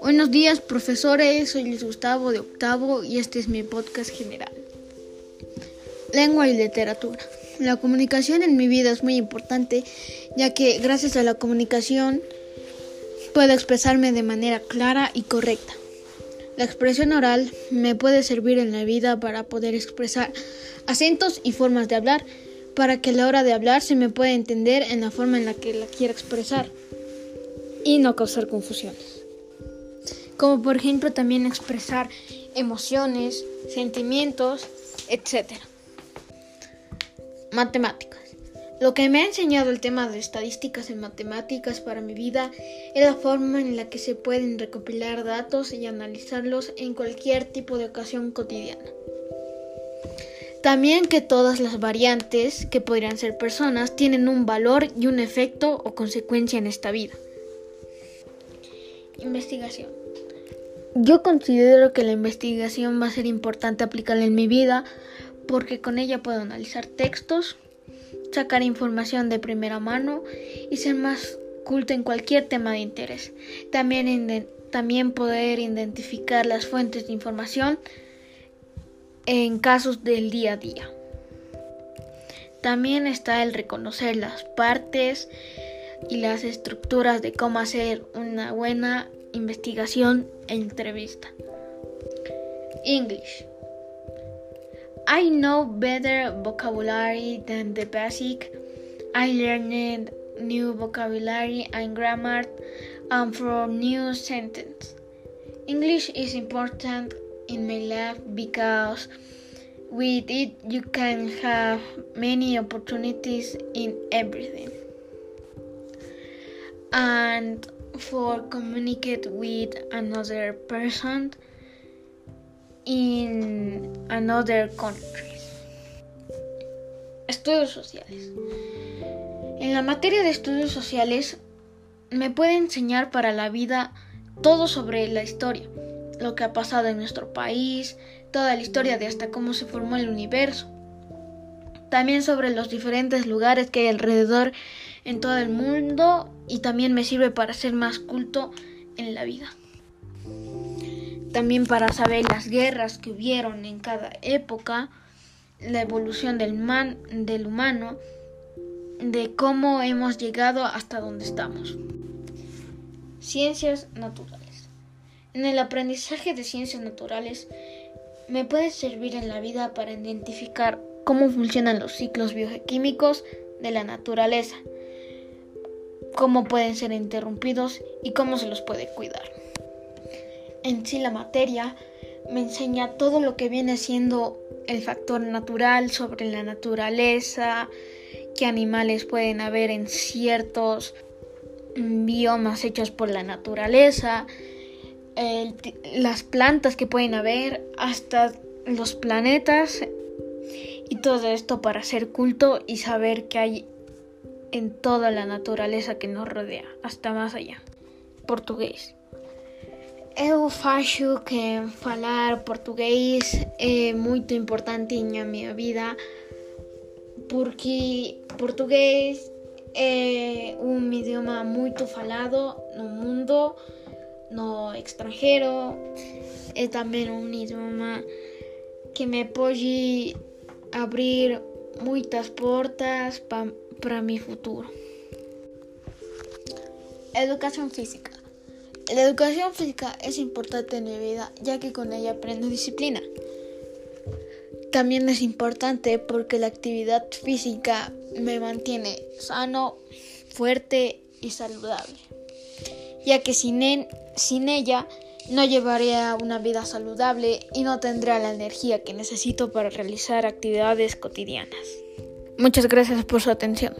Buenos días profesores, soy Luis Gustavo de octavo y este es mi podcast general. Lengua y literatura. La comunicación en mi vida es muy importante ya que gracias a la comunicación puedo expresarme de manera clara y correcta. La expresión oral me puede servir en la vida para poder expresar acentos y formas de hablar, para que a la hora de hablar se me pueda entender en la forma en la que la quiera expresar y no causar confusiones. Como por ejemplo también expresar emociones, sentimientos, etc. Matemáticas. Lo que me ha enseñado el tema de estadísticas en matemáticas para mi vida es la forma en la que se pueden recopilar datos y analizarlos en cualquier tipo de ocasión cotidiana. También que todas las variantes, que podrían ser personas, tienen un valor y un efecto o consecuencia en esta vida. Investigación. Yo considero que la investigación va a ser importante aplicarla en mi vida porque con ella puedo analizar textos, sacar información de primera mano y ser más culto en cualquier tema de interés. También, también poder identificar las fuentes de información en casos del día a día. También está el reconocer las partes y las estructuras de cómo hacer una buena investigación e entrevista. English. I know better vocabulary than the basic. I learned new vocabulary and grammar and from new sentence. English is important in my life because with it you can have many opportunities in everything. And for communicate with another person in another country. Estudios sociales. En la materia de estudios sociales me puede enseñar para la vida todo sobre la historia, lo que ha pasado en nuestro país, toda la historia de hasta cómo se formó el universo. También sobre los diferentes lugares que hay alrededor en todo el mundo y también me sirve para ser más culto en la vida también para saber las guerras que hubieron en cada época, la evolución del, man, del humano, de cómo hemos llegado hasta donde estamos. Ciencias naturales. En el aprendizaje de ciencias naturales me puede servir en la vida para identificar cómo funcionan los ciclos bioquímicos de la naturaleza, cómo pueden ser interrumpidos y cómo se los puede cuidar. En sí la materia me enseña todo lo que viene siendo el factor natural sobre la naturaleza, qué animales pueden haber en ciertos biomas hechos por la naturaleza, las plantas que pueden haber, hasta los planetas y todo esto para ser culto y saber qué hay en toda la naturaleza que nos rodea, hasta más allá. Portugués. Eu acho que falar português é muito importante na minha vida porque português é um idioma muito falado no mundo, no estrangeiro, é também um idioma que me pode abrir muitas portas para meu futuro. Educação física. La educación física es importante en mi vida ya que con ella aprendo disciplina. También es importante porque la actividad física me mantiene sano, fuerte y saludable, ya que sin, sin ella no llevaría una vida saludable y no tendría la energía que necesito para realizar actividades cotidianas. Muchas gracias por su atención.